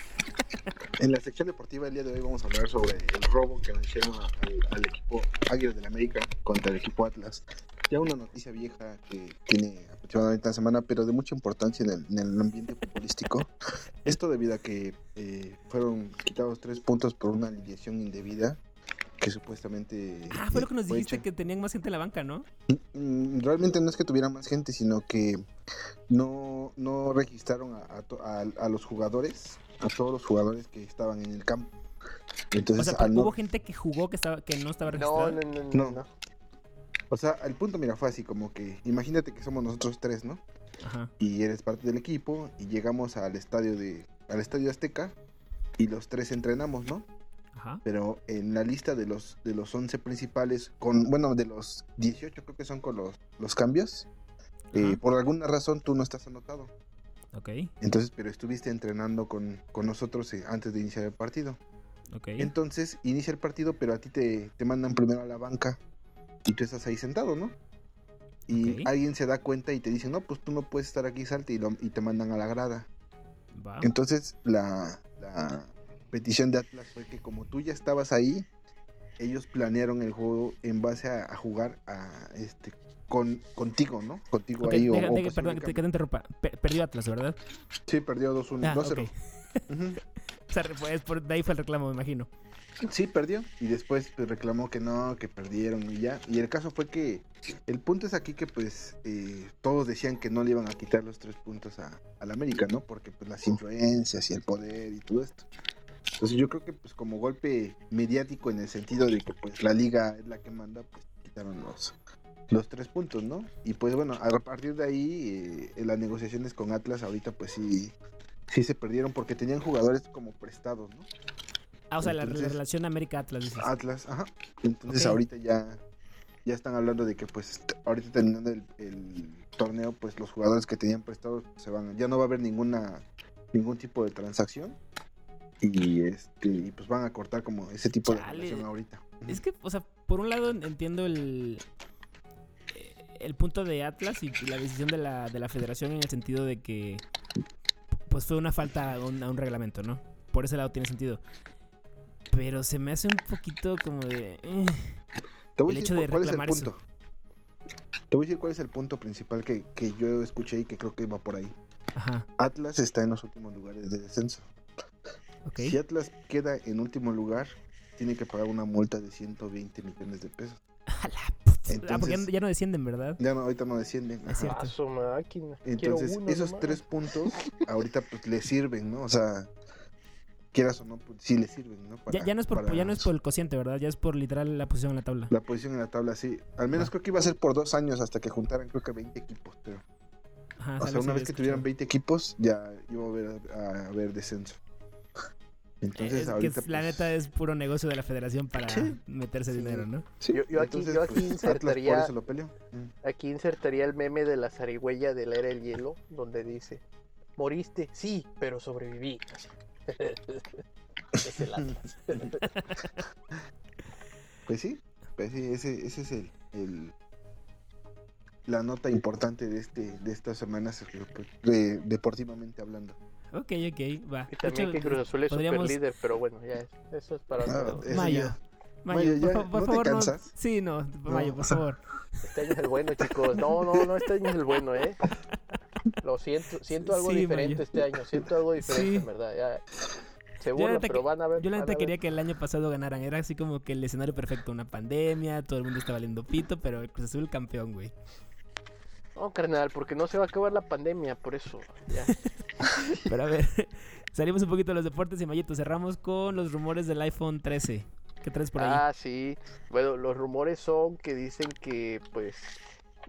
En la sección deportiva el día de hoy vamos a hablar sobre el robo que le hicieron al, al equipo Águilas del América contra el equipo Atlas. Ya una noticia vieja que tiene aproximadamente una semana, pero de mucha importancia en el, en el ambiente futbolístico. [LAUGHS] Esto debido a que eh, fueron quitados tres puntos por una alineación indebida que supuestamente... Ah, fue lo que nos dijiste que tenían más gente en la banca, ¿no? Mm, Realmente no es que tuviera más gente, sino que no, no registraron a, a to- a- a los jugadores, a todos los jugadores que estaban en el campo. O Entonces, sea, al no- hubo gente que jugó que estaba que no estaba No, registrada. no, no, No. no. no. o sea, el punto, mira, fue así como que, imagínate que somos nosotros tres, ¿no? Ajá. Y eres parte del equipo y llegamos al estadio de, al estadio Azteca y los tres entrenamos, ¿no? Ajá. pero en la lista de los de los 11 principales con bueno de los 18 creo que son con los, los cambios eh, por alguna razón tú no estás anotado. Ok, entonces pero estuviste entrenando con, con nosotros eh, antes de iniciar el partido. Ok. entonces inicia el partido pero a ti te, te mandan primero a la banca y tú estás ahí sentado no y alguien se da cuenta y te dice no pues tú no puedes estar aquí salte y, lo- y te mandan a la grada. Entonces la, la petición de Atlas fue que como tú ya estabas ahí, ellos planearon el juego en base a, a jugar a este con contigo, ¿no? Contigo ahí o- deja- o perdón que te, interrumpa. Pe- perdió Atlas, ¿verdad? Sí, perdió 2-1, Ah, 2-0. ok. [LAUGHS] Ujú. O sea, pues, por, de ahí fue el reclamo, me imagino. Sí, perdió y después pues, reclamó que no, que perdieron y ya. Y el caso fue que el punto es aquí que pues eh, todos decían que no le iban a quitar los tres puntos a, al América, ¿no? Porque pues las influencias y el poder y todo esto. Entonces yo creo que pues como golpe mediático en el sentido de que pues la liga es la que manda, pues quitaron los, los tres puntos, ¿no? Y pues bueno, a partir de ahí eh, las negociaciones con Atlas ahorita pues sí, sí se perdieron porque tenían jugadores como prestados, ¿no? Ah, o sea, la, relación América-Atlas. Atlas, ajá. Entonces ahorita ya, ya están hablando de que pues ahorita terminando el, el torneo, pues los jugadores que tenían prestados se van, ya no va a haber ninguna ningún tipo de transacción y este pues van a cortar como ese tipo de relación ahorita. Es que, o sea, por un lado entiendo el el punto de Atlas y la decisión de la, de la federación en el sentido de que pues fue una falta a un, a un reglamento, ¿no? Por ese lado tiene sentido. Pero se me hace un poquito como de... eh, Te voy el a hecho decir de es el punto. Te voy a decir cuál es el punto principal que, que yo escuché y que creo que va por ahí. Ajá, Atlas está en los últimos lugares de descenso. Si Atlas queda en último lugar, tiene que pagar una multa de 120 millones de pesos. [LAUGHS] Puta. ah, porque ya, Entonces- ya no descienden, ¿verdad? Ya no, ahorita no descienden. Es cierto. A su máquina. Quiero Entonces, uno esos nomás. tres puntos [LAUGHS] ahorita pues le sirven, ¿no? O sea, quieras o no, pues sí le sirven, ¿no? Ya, Para- ya no es por, para ya no es por el cociente, ¿verdad? Ya es por literal la posición en la tabla. La posición en la tabla, sí. Al menos Va. creo que iba a ser por dos años hasta que juntaran creo que 20 equipos, pero... Ajá, O sea, una vez que tuvieran escuchado. 20 equipos, ya iba a haber, a haber descenso. Entonces, es que la pues, neta es puro negocio de la federación para Sí. meterse Sí. dinero, ¿no? sí, Yo- yo aquí- entonces, yo aquí pues, insertaría-. Mm. Aquí insertaría el meme de la zarigüeya de la era del hielo, donde dice, moriste, sí, pero sobreviví. [LAUGHS] Es el Atlas. [LAUGHS] Pues sí, pues sí, ese, ese es el, el- la nota importante de este de estas semanas de- deportivamente hablando. Ok, ok, va. y también que Cruz Azul es podríamos- super líder, pero bueno, ya es- eso es para Ah, otro- eso Mayo. ya. Mayo, Mayo, por, ya, fa- por ¿no te favor, no. cansas? Sí, no, Mayo, por favor. Este año es el bueno, chicos. No, no, no, este año es el bueno, ¿eh? Lo siento, siento algo Sí, diferente Mayo. este año, siento algo diferente, Sí. en verdad. Ya. Se Yo la burlan, neta pero que- van a ver. Yo la neta quería que el año pasado ganaran. Era así como que el escenario perfecto, una pandemia, todo el mundo está valiendo pito, pero el Cruz Azul campeón, güey. No, carnal, porque no se va a acabar la pandemia, por eso. Ya. [LAUGHS] Pero a ver, [LAUGHS] salimos un poquito de los deportes y Mayito, cerramos con los rumores del iPhone 13. ¿Qué traes por ahí? Ah, sí. Bueno, los rumores son que dicen que, pues,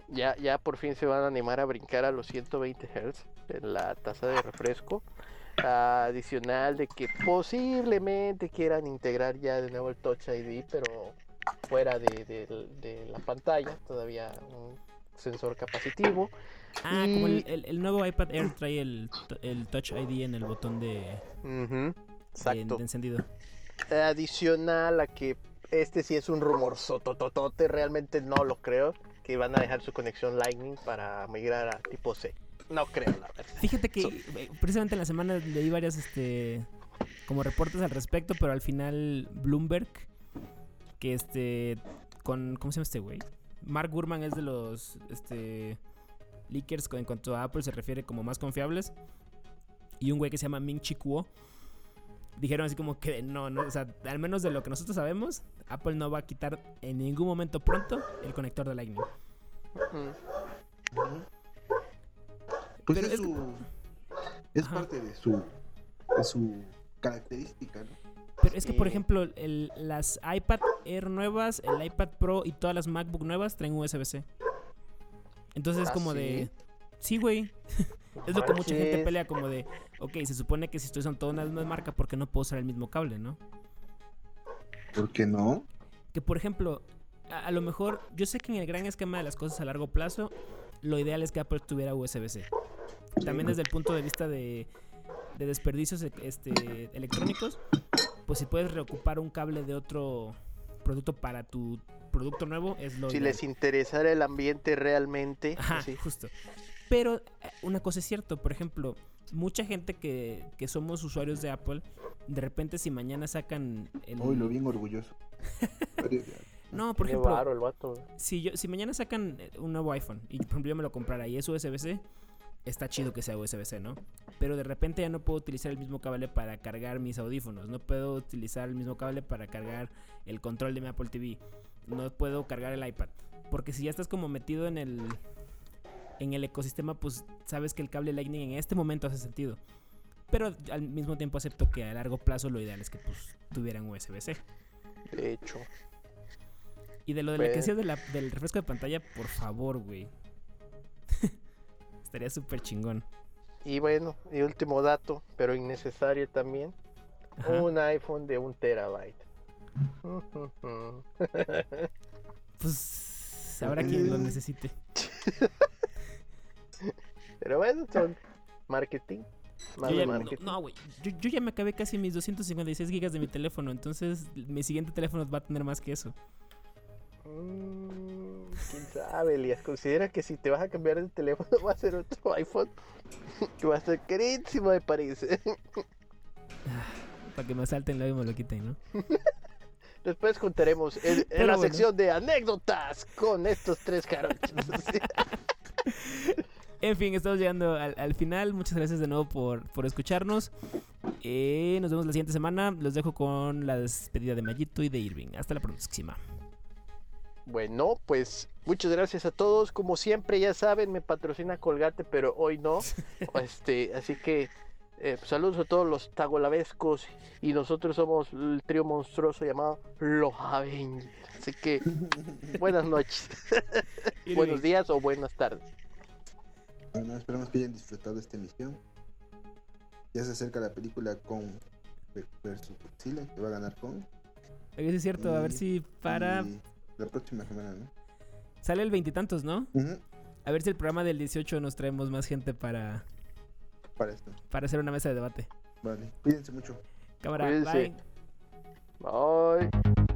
ya, ya por fin se van a animar a brincar a los 120 Hz en la taza de refresco. Adicional de que posiblemente quieran integrar ya de nuevo el Touch ID, pero fuera de- de la pantalla, todavía un sensor capacitivo. Ah, como el, el- el nuevo iPad Air trae el, el Touch ID en el botón Exacto. de encendido. Adicional a que este sí es un rumor sotototote, realmente no lo creo, que van a dejar su conexión Lightning para migrar a tipo C. No creo, la verdad. Fíjate que eh, precisamente en la semana leí varias este como reportes al respecto, pero al final Bloomberg que este con ¿cómo se llama este güey? Mark Gurman es de los este leakers en cuanto a Apple se refiere como más confiables y un güey que se llama Ming Chi Kuo dijeron así como que no, no, o sea, al menos de lo que nosotros sabemos, Apple no va a quitar en ningún momento pronto el conector de Lightning. Pues Pero es, su, es Ajá. parte de su, de su característica, ¿no? Pero es que, por Sí. ejemplo, el- las iPad Air nuevas, el iPad Pro y todas las MacBook nuevas traen USB-C. Entonces es ¿Ah, como sí? de... Sí, güey. Es lo que mucha gente pelea como de... Ok, se supone que si estoy usando toda una misma marca, ¿por qué no puedo usar el mismo cable, no? ¿Por qué no? Que por ejemplo, a, a lo mejor, yo sé que en el gran esquema de las cosas a largo plazo, lo ideal es que Apple tuviera USB-C. También desde el punto de vista de, de desperdicios este, electrónicos, pues si puedes reocupar un cable de otro producto para tu producto nuevo, es lo Si les interesara el ambiente realmente, Ajá, sí. justo. Pero eh, una cosa es cierto, por ejemplo, mucha gente que, que somos usuarios de Apple, de repente si mañana sacan el... Uy, lo bien orgulloso. [LAUGHS] No, por Qué ejemplo, varo el vato. si, yo, si mañana sacan eh, un nuevo iPhone y por ejemplo yo me lo comprara y es USB-C, está chido que sea USB-C, ¿no? Pero de repente ya no puedo utilizar el mismo cable para cargar mis audífonos, no puedo utilizar el mismo cable para cargar el control de mi Apple TV, no puedo cargar el iPad, porque si ya estás como metido en el en el ecosistema, pues sabes que el cable Lightning en este momento hace sentido. Pero al mismo tiempo acepto que a largo plazo lo ideal es que pues tuvieran USB-C. De hecho. Y de lo de la Pues- que decías de del refresco de pantalla, por favor, güey. Estaría súper chingón. Y bueno, y último dato, pero innecesario también. Ajá. Un iPhone de un terabyte. [LAUGHS] Pues habrá quien lo necesite. Pero bueno, son marketing. Yo ya, no, marketing. no, güey. Yo, yo ya me acabé casi mis 256 gigas de mi teléfono. Entonces, mi siguiente teléfono va a tener más que eso. Mm, quién sabe, Elías. Considera que si te vas a cambiar de teléfono [LAUGHS] va a ser otro iPhone [LAUGHS] que va a ser carísimo de París. Para que me salten y me lo quiten, ¿no? [LAUGHS] Después contaremos en, la bueno. sección de anécdotas con estos tres jarochos. En fin, estamos llegando al, al final. Muchas gracias de nuevo por, por escucharnos. Eh, nos vemos la siguiente semana. Los dejo con la despedida de Mayito y de Irving. Hasta la próxima. Bueno, pues muchas gracias a todos. Como siempre, ya saben, me patrocina Colgate, pero hoy no. [LAUGHS] Este, así que eh, pues, saludos a todos los tagolavescos y nosotros somos el trío monstruoso llamado Los Avengers. Así que buenas noches, [LAUGHS] [LAUGHS] buenos días o buenas tardes. Bueno, esperamos que hayan disfrutado de esta emisión. Ya se acerca la película con versus Godzilla, que va a ganar con. Sí es cierto, a ver si para. y la próxima semana, ¿no? Sale el veintitantos, ¿no? A ver si el programa del 18 nos traemos más gente para, Para esto. para hacer una mesa de debate. Vale. Cuídense mucho. Cámara, Cuídense. bye. Bye.